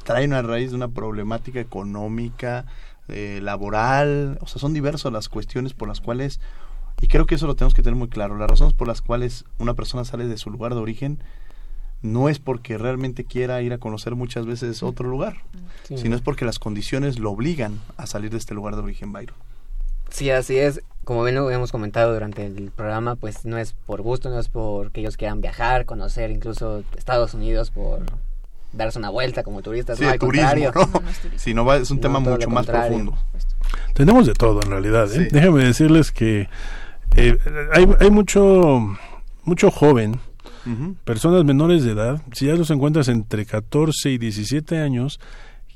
trae una raíz de una problemática económica, eh, laboral, o sea, son diversas las cuestiones por las cuales, y creo que eso lo tenemos que tener muy claro, las razones por las cuales una persona sale de su lugar de origen, no es porque realmente quiera ir a conocer muchas veces otro lugar, sí. sino es porque las condiciones lo obligan a salir de este lugar de origen, Byron. Sí, así es. Como bien lo hemos comentado durante el programa, pues no es por gusto, no es porque ellos quieran viajar, conocer incluso Estados Unidos por darse una vuelta como turistas. Sí, no, al turismo, contrario. ¿no? no, es sí, no va, es un no, tema mucho más profundo. Tenemos de todo en realidad. ¿eh? Sí. Déjenme decirles que eh, hay, hay mucho, mucho joven Uh -huh. Personas menores de edad, si ya los encuentras entre 14 y 17 años,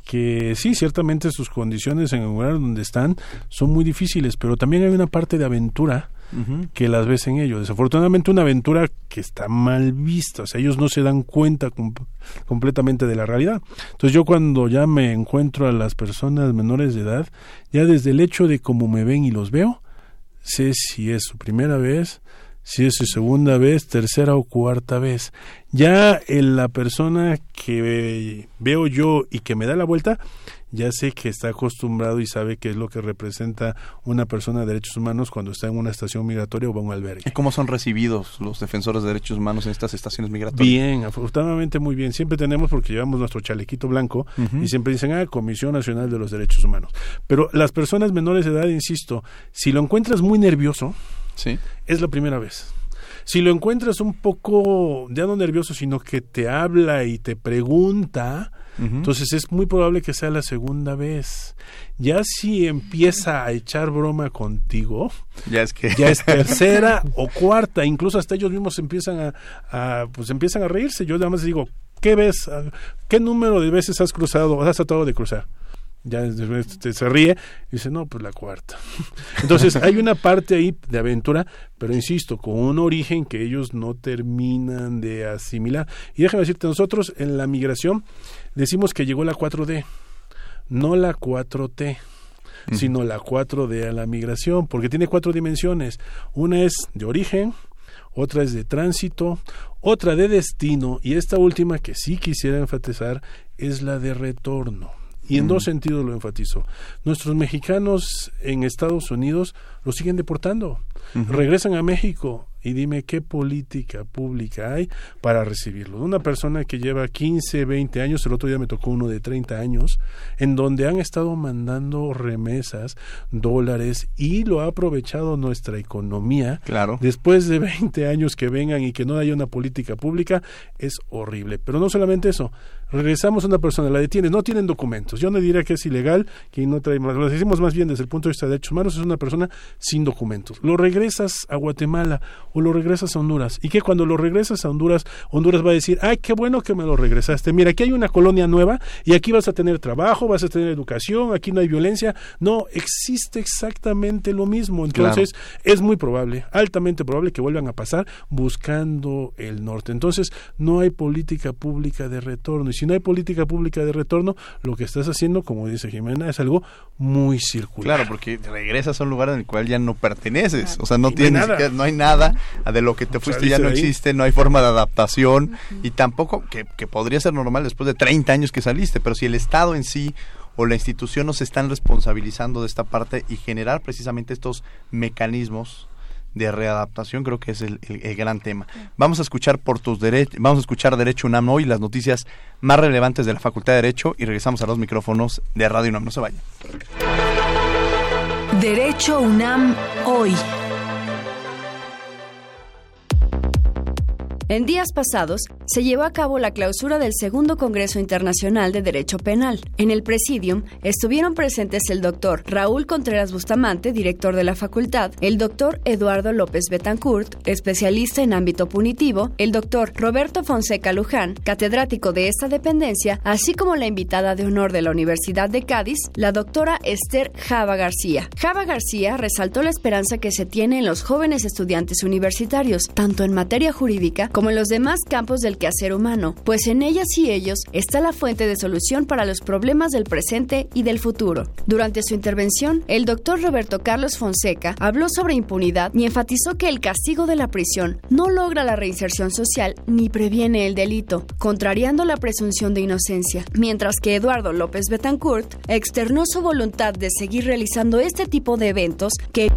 que sí, ciertamente sus condiciones en el lugar donde están son muy difíciles, pero también hay una parte de aventura uh -huh. que las ves en ellos. Desafortunadamente una aventura que está mal vista, o sea, ellos no se dan cuenta com completamente de la realidad. Entonces yo cuando ya me encuentro a las personas menores de edad, ya desde el hecho de cómo me ven y los veo, sé si es su primera vez, si es su segunda vez, tercera o cuarta vez. Ya en la persona que veo yo y que me da la vuelta, ya sé que está acostumbrado y sabe qué es lo que representa una persona de derechos humanos cuando está en una estación migratoria o va a un albergue. ¿Y cómo son recibidos los defensores de derechos humanos en estas estaciones migratorias? Bien, afortunadamente muy bien. Siempre tenemos, porque llevamos nuestro chalequito blanco, uh -huh. y siempre dicen, ah, Comisión Nacional de los Derechos Humanos. Pero las personas menores de edad, insisto, si lo encuentras muy nervioso, Sí. Es la primera vez. Si lo encuentras un poco, ya no nervioso, sino que te habla y te pregunta, uh -huh. entonces es muy probable que sea la segunda vez. Ya si empieza a echar broma contigo, ya es que ya es tercera o cuarta, incluso hasta ellos mismos empiezan a, a, pues empiezan a reírse. Yo nada más digo, ¿qué ves? ¿Qué número de veces has cruzado, has tratado de cruzar? Ya se ríe y dice no pues la cuarta entonces hay una parte ahí de aventura pero insisto con un origen que ellos no terminan de asimilar. Y déjame decirte nosotros en la migración decimos que llegó la 4D no la 4T sino la 4D a la migración porque tiene cuatro dimensiones. Una es de origen otra es de tránsito, otra de destino y esta última que sí quisiera enfatizar es la de retorno. Y en dos sentidos lo enfatizo. Nuestros mexicanos en Estados Unidos los siguen deportando. Regresan a México y dime qué política pública hay para recibirlo. Una persona que lleva 15, 20 años, el otro día me tocó uno de 30 años, en donde han estado mandando remesas, dólares, y lo ha aprovechado nuestra economía. Claro. Después de 20 años que vengan y que no haya una política pública, es horrible. Pero no solamente eso, regresamos a una persona, la detiene, no tienen documentos. Yo no diría que es ilegal, que no trae más. Lo decimos más bien desde el punto de vista de derechos humanos, es una persona sin documentos. Lo regresas a Guatemala o lo regresas a Honduras. Y que cuando lo regresas a Honduras, Honduras va a decir, ay, qué bueno que me lo regresaste. Mira, aquí hay una colonia nueva y aquí vas a tener trabajo, vas a tener educación, aquí no hay violencia. No, existe exactamente lo mismo. Entonces, es muy probable, altamente probable que vuelvan a pasar buscando el norte. Entonces, no hay política pública de retorno. Y si no hay política pública de retorno, lo que estás haciendo, como dice Jimena, es algo muy circular. Claro, porque regresas a un lugar en el cual ya no perteneces. O sea, no tienes, no hay nada, no hay nada de lo que te fuiste ya no existe, no hay forma de adaptación y tampoco, que, que podría ser normal después de 30 años que saliste, pero si el Estado en sí o la institución nos están responsabilizando de esta parte y generar precisamente estos mecanismos de readaptación creo que es el, el, gran tema. Vamos a escuchar por tus derechos, vamos a escuchar Derecho UNAM hoy, las noticias más relevantes de la Facultad de Derecho y regresamos a los micrófonos de Radio UNAM. No se vayan. Derecho UNAM hoy. En días pasados se llevó a cabo la clausura del segundo Congreso Internacional de Derecho Penal. En el presidium estuvieron presentes el doctor Raúl Contreras Bustamante, director de la facultad, el doctor Eduardo López Betancourt, especialista en ámbito punitivo, el doctor Roberto Fonseca Luján, catedrático de esta dependencia, así como la invitada de honor de la Universidad de Cádiz, la doctora Esther Java García. Java García resaltó la esperanza que se tiene en los jóvenes estudiantes universitarios, tanto en materia jurídica como en los demás campos del quehacer humano, pues en ellas y ellos está la fuente de solución para los problemas del presente y del futuro. Durante su intervención, el doctor Roberto Carlos Fonseca habló sobre impunidad y enfatizó que el castigo de la prisión no logra la reinserción social ni previene el delito, contrariando la presunción de inocencia, mientras que Eduardo López Betancourt externó su voluntad de seguir realizando este tipo de eventos que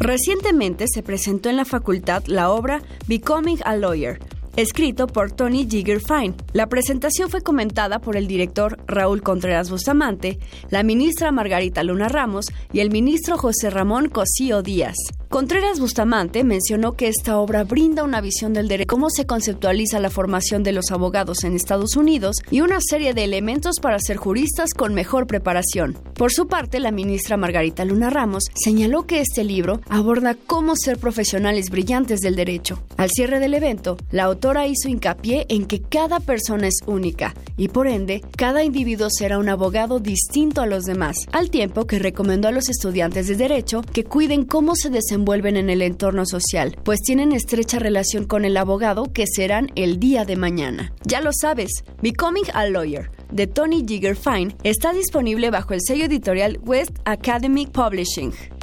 Recientemente se presentó en la facultad la obra Becoming a Lawyer, escrito por Tony Jigger Fine. La presentación fue comentada por el director Raúl Contreras Bustamante, la ministra Margarita Luna Ramos y el ministro José Ramón Cosío Díaz. Contreras Bustamante mencionó que esta obra brinda una visión del derecho, cómo se conceptualiza la formación de los abogados en Estados Unidos y una serie de elementos para ser juristas con mejor preparación. Por su parte, la ministra Margarita Luna Ramos señaló que este libro aborda cómo ser profesionales brillantes del derecho. Al cierre del evento, la autora hizo hincapié en que cada persona es única y por ende, cada individuo será un abogado distinto a los demás, al tiempo que recomendó a los estudiantes de derecho que cuiden cómo se desenvuelven envuelven en el entorno social, pues tienen estrecha relación con el abogado que serán el día de mañana. Ya lo sabes, Becoming a Lawyer, de Tony Jigger Fine, está disponible bajo el sello editorial West Academic Publishing.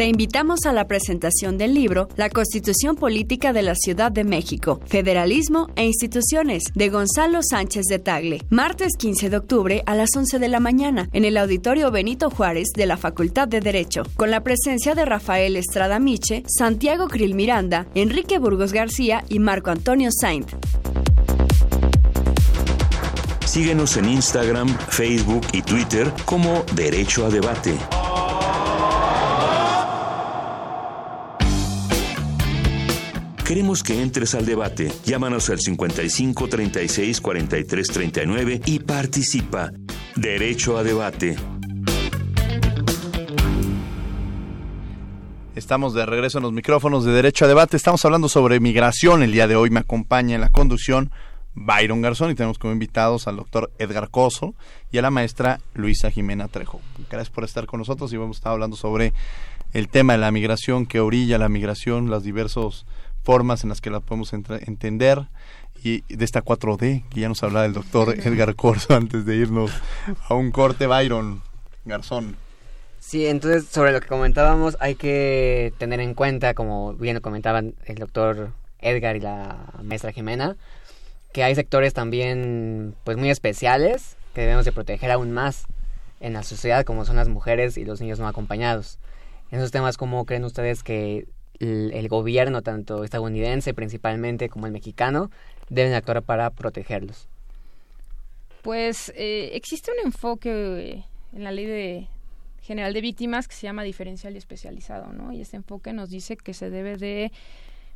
Te invitamos a la presentación del libro La Constitución Política de la Ciudad de México, Federalismo e Instituciones, de Gonzalo Sánchez de Tagle, martes 15 de octubre a las 11 de la mañana, en el Auditorio Benito Juárez de la Facultad de Derecho, con la presencia de Rafael Estrada Miche, Santiago Krill Miranda, Enrique Burgos García y Marco Antonio Saint. Síguenos en Instagram, Facebook y Twitter como Derecho a Debate. Queremos que entres al debate. Llámanos al 55 36 43 39 y participa. Derecho a debate. Estamos de regreso en los micrófonos de Derecho a Debate. Estamos hablando sobre migración. El día de hoy me acompaña en la conducción Byron Garzón y tenemos como invitados al doctor Edgar Coso y a la maestra Luisa Jimena Trejo. Gracias por estar con nosotros y vamos a estar hablando sobre el tema de la migración, que orilla la migración, las diversos formas en las que la podemos entender y de esta 4D que ya nos hablaba el doctor Edgar Corso antes de irnos a un corte Byron Garzón Sí, entonces sobre lo que comentábamos hay que tener en cuenta, como bien lo comentaban el doctor Edgar y la maestra Jimena, que hay sectores también pues muy especiales que debemos de proteger aún más en la sociedad, como son las mujeres y los niños no acompañados. En esos temas, ¿cómo creen ustedes que el, gobierno, tanto estadounidense principalmente como el mexicano, deben actuar para protegerlos? Pues eh, existe un enfoque en la ley de, general de víctimas que se llama diferencial y especializado, ¿no? Y este enfoque nos dice que se debe de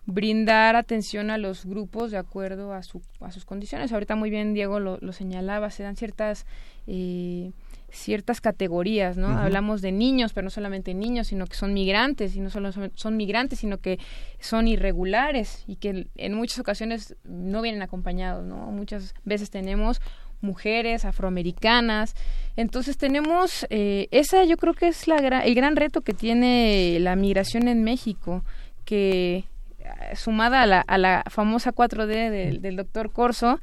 brindar atención a los grupos de acuerdo a, su, a sus condiciones. Ahorita muy bien Diego lo, lo señalaba, se dan ciertas eh, ciertas categorías, ¿no? Hablamos de niños, pero no solamente niños, sino que son migrantes, y no solo son, migrantes, sino que son irregulares y que en muchas ocasiones no vienen acompañados, ¿no? Muchas veces tenemos mujeres afroamericanas. Entonces tenemos, eh, esa yo creo que es la el gran reto que tiene la migración en México, que eh, sumada a la, a la famosa 4D del, del doctor Corso,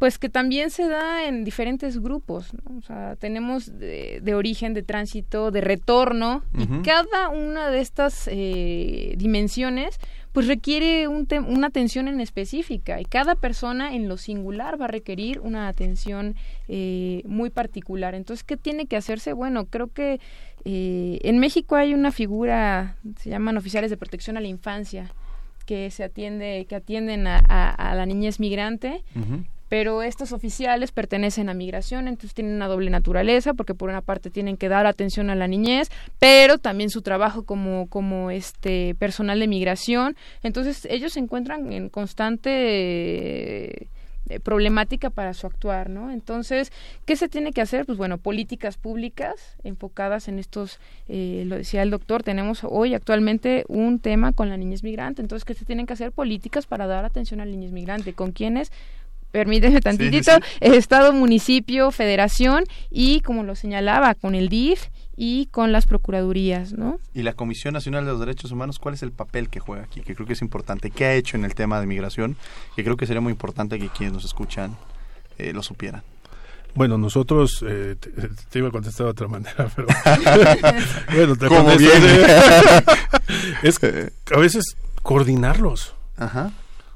pues que también se da en diferentes grupos, o sea, tenemos de, origen, de tránsito, de retorno, y cada una de estas eh, dimensiones pues requiere un una atención en específica y cada persona en lo singular va a requerir una atención eh, muy particular. Entonces, ¿qué tiene que hacerse? Bueno, creo que eh, en México hay una figura, se llaman oficiales de protección a la infancia, que se atiende, que atienden a, a, la niñez migrante pero estos oficiales pertenecen a migración, entonces tienen una doble naturaleza, porque por una parte tienen que dar atención a la niñez, pero también su trabajo como, como este personal de migración, entonces ellos se encuentran en constante eh, problemática para su actuar, ¿no? Entonces, ¿qué se tiene que hacer? Pues bueno, políticas públicas enfocadas en estos, eh, lo decía el doctor, tenemos hoy actualmente un tema con la niñez migrante, entonces, ¿qué se tienen que hacer? Políticas para dar atención a la niñez migrante, ¿con quiénes? Permíteme tantitito, Estado, municipio, federación y, como lo señalaba, con el DIF y con las procuradurías, ¿no? Y la Comisión Nacional de los Derechos Humanos, ¿cuál es el papel que juega aquí? Que creo que es importante. ¿Qué ha hecho en el tema de migración? Que creo que sería muy importante que quienes nos escuchan eh, lo supieran. Bueno, nosotros, eh, te, iba a contestar de otra manera, pero bueno, te Como bien. es a veces coordinarlos. Ajá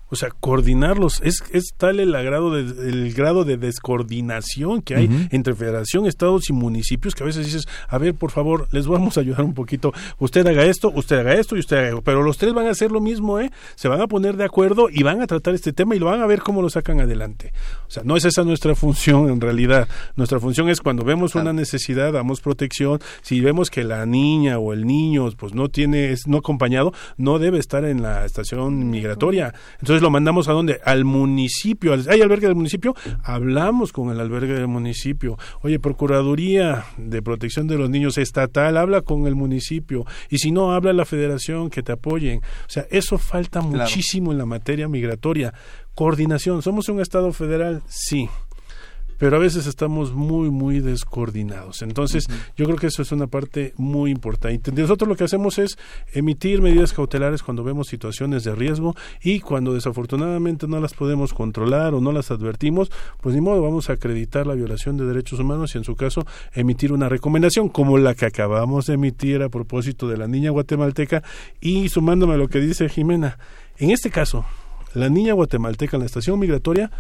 o sea, coordinarlos. Es, es tal el, agrado el grado de descoordinación que hay entre federación, estados y municipios que a veces dices, a ver, por favor, les vamos a ayudar un poquito. Usted haga esto, usted haga esto y usted haga esto. Pero los tres van a hacer lo mismo, ¿eh? Se van a poner de acuerdo y van a tratar este tema y lo van a ver cómo lo sacan adelante. O sea, no es esa nuestra función en realidad. Nuestra función es cuando vemos una necesidad, damos protección. Si vemos que la niña o el niño pues no tiene, es no acompañado, no debe estar en la estación migratoria. Entonces lo mandamos a dónde? Al municipio. ¿Hay albergue del municipio? Hablamos con el albergue del municipio. Oye, Procuraduría de Protección de los Niños Estatal, habla con el municipio. Y si no, habla la federación que te apoyen. O sea, eso falta muchísimo en la materia migratoria. Coordinación. ¿Somos un Estado federal? Sí pero a veces estamos muy, muy descoordinados. Entonces, yo creo que eso es una parte muy importante. Nosotros lo que hacemos es emitir medidas cautelares cuando vemos situaciones de riesgo y cuando desafortunadamente no las podemos controlar o no las advertimos, pues ni modo, vamos a acreditar la violación de derechos humanos y en su caso emitir una recomendación como la que acabamos de emitir a propósito de la niña guatemalteca y sumándome a lo que dice Jimena. En este caso, la niña guatemalteca en la estación migratoria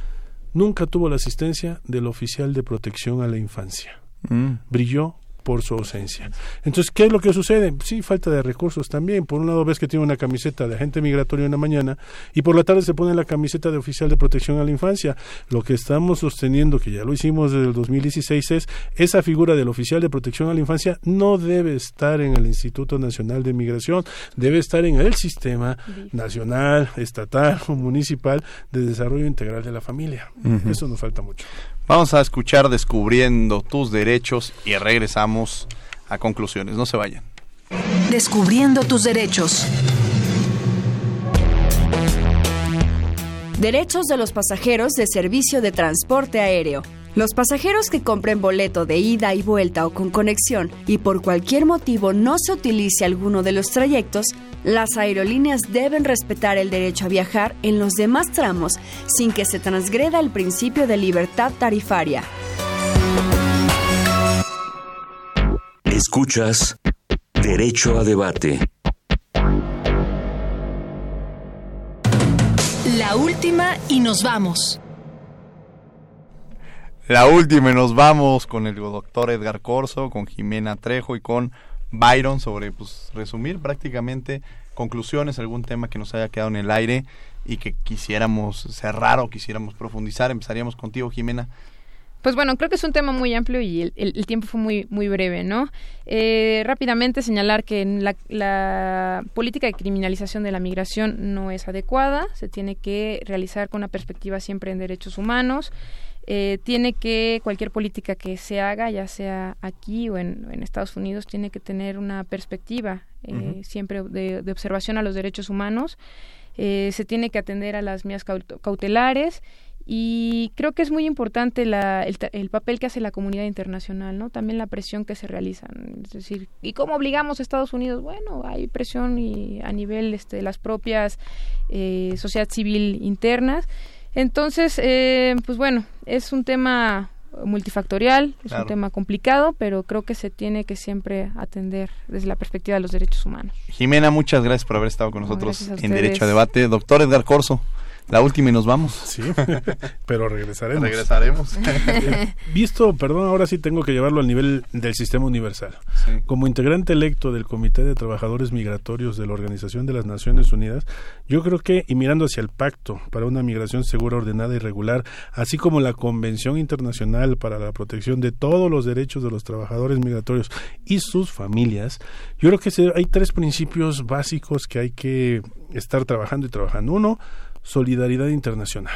nunca tuvo la asistencia del oficial de protección a la infancia. Mm. Brilló por su ausencia. Entonces, ¿qué es lo que sucede? Sí, falta de recursos también. Por un lado ves que tiene una camiseta de agente migratorio en la mañana y por la tarde se pone la camiseta de oficial de protección a la infancia. Lo que estamos sosteniendo, que ya lo hicimos desde el 2016, es esa figura del oficial de protección a la infancia no debe estar en el Instituto Nacional de Migración, debe estar en el sistema nacional, estatal o municipal de desarrollo integral de la familia. Eso nos falta mucho. Vamos a escuchar Descubriendo tus derechos y regresamos a conclusiones. No se vayan. Descubriendo tus derechos. Derechos de los pasajeros de servicio de transporte aéreo. Los pasajeros que compren boleto de ida y vuelta o con conexión y por cualquier motivo no se utilice alguno de los trayectos, las aerolíneas deben respetar el derecho a viajar en los demás tramos sin que se transgreda el principio de libertad tarifaria. Escuchas Derecho a debate. La última y nos vamos. La última y nos vamos con el doctor Edgar Corso, con Jimena Trejo y con Byron sobre, pues, resumir prácticamente conclusiones, algún tema que nos haya quedado en el aire y que quisiéramos cerrar o quisiéramos profundizar. Empezaríamos contigo, Jimena. Pues bueno, creo que es un tema muy amplio y el, tiempo fue muy, muy breve, ¿no? Eh, rápidamente señalar que la, la, política de criminalización de la migración no es adecuada, se tiene que realizar con una perspectiva siempre en derechos humanos. Eh, tiene que, cualquier política que se haga, ya sea aquí o en, Estados Unidos, tiene que tener una perspectiva eh, siempre de, observación a los derechos humanos. Eh, se tiene que atender a las mías cautelares y creo que es muy importante el, papel que hace la comunidad internacional, ¿no? También la presión que se realiza. Es decir, ¿y cómo obligamos a Estados Unidos? Bueno, hay presión y a nivel este, de las propias eh, sociedad civil internas. Entonces, eh, pues bueno, es un tema multifactorial, es un tema complicado, pero creo que se tiene que siempre atender desde la perspectiva de los derechos humanos. Jimena, muchas gracias por haber estado con nosotros en Derecho a Debate. Doctor Edgar Corso. La última y nos vamos. Sí, pero regresaremos. Regresaremos. Visto, perdón, ahora sí tengo que llevarlo al nivel del sistema universal. Como integrante electo del Comité de Trabajadores Migratorios de la Organización de las Naciones Unidas, yo creo que, y mirando hacia el Pacto para una migración segura, ordenada y regular, así como la Convención Internacional para la Protección de todos los derechos de los trabajadores migratorios y sus familias, yo creo que hay tres principios básicos que hay que estar trabajando y trabajando. Uno, solidaridad internacional.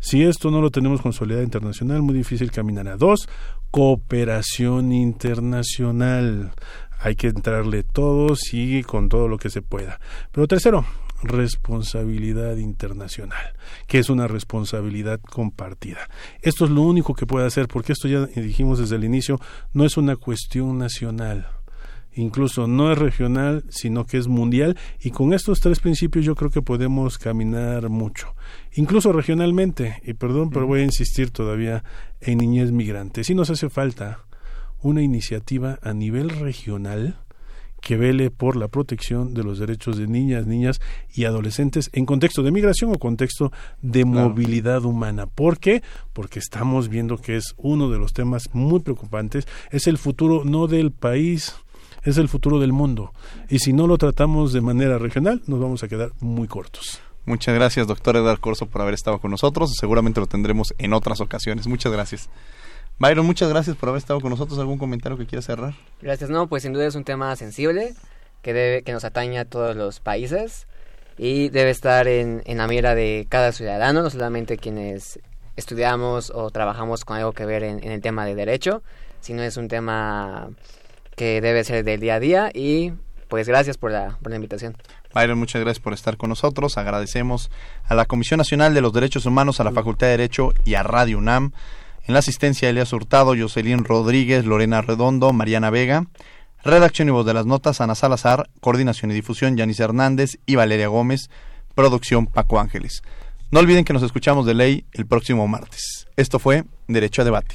Si esto no lo tenemos con solidaridad internacional, muy difícil caminar a dos, cooperación internacional. Hay que entrarle todos y con todo lo que se pueda. Pero tercero, responsabilidad internacional, que es una responsabilidad compartida. Esto es lo único que puede hacer, porque esto ya dijimos desde el inicio, no es una cuestión nacional incluso no es regional, sino que es mundial, y con estos tres principios yo creo que podemos caminar mucho, incluso regionalmente, y perdón, pero voy a insistir todavía en niñez migrante. Sí nos hace falta una iniciativa a nivel regional que vele por la protección de los derechos de niñas, niñas y adolescentes en contexto de migración o contexto de movilidad humana. ¿Por qué? Porque estamos viendo que es uno de los temas muy preocupantes, es el futuro no del país, es el futuro del mundo. Y si no lo tratamos de manera regional, nos vamos a quedar muy cortos. Muchas gracias, doctor Edgar Corso, por haber estado con nosotros. Seguramente lo tendremos en otras ocasiones. Muchas gracias. Byron, muchas gracias por haber estado con nosotros. ¿Algún comentario que quieras cerrar? Gracias. No, pues sin duda es un tema sensible que, debe, que nos atañe a todos los países y debe estar en, en la mira de cada ciudadano, no solamente quienes estudiamos o trabajamos con algo que ver en, en el tema de derecho, sino es un tema que debe ser del día a día y pues gracias por la, invitación. Byron, muchas gracias por estar con nosotros. Agradecemos a la Comisión Nacional de los Derechos Humanos, a la Facultad de Derecho y a Radio UNAM. En la asistencia, Elias Hurtado, Jocelyn Rodríguez, Lorena Redondo, Mariana Vega. Redacción y voz de las notas, Ana Salazar. Coordinación y difusión, Yanis Hernández y Valeria Gómez. Producción, Paco Ángeles. No olviden que nos escuchamos de ley el próximo martes. Esto fue Derecho a Debate.